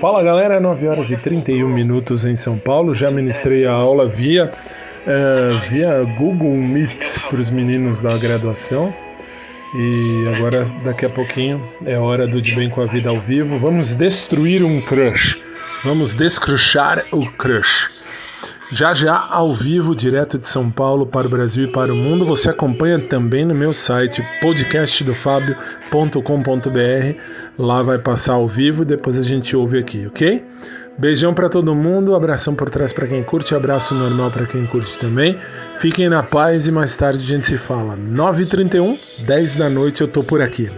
Fala galera, 9 horas e 31 minutos em São Paulo. Já ministrei a aula via, uh, via Google Meet para os meninos da graduação. E agora, daqui a pouquinho, é hora do De Bem com a Vida ao vivo. Vamos destruir um crush. Vamos descruchar o crush. Já já ao vivo, direto de São Paulo para o Brasil e para o mundo. Você acompanha também no meu site podcastdofabio.com.br. Lá vai passar ao vivo e depois a gente ouve aqui, ok? Beijão para todo mundo, abração por trás para quem curte, abraço normal para quem curte também. Fiquem na paz e mais tarde a gente se fala. 9h31, 10 da noite eu tô por aqui.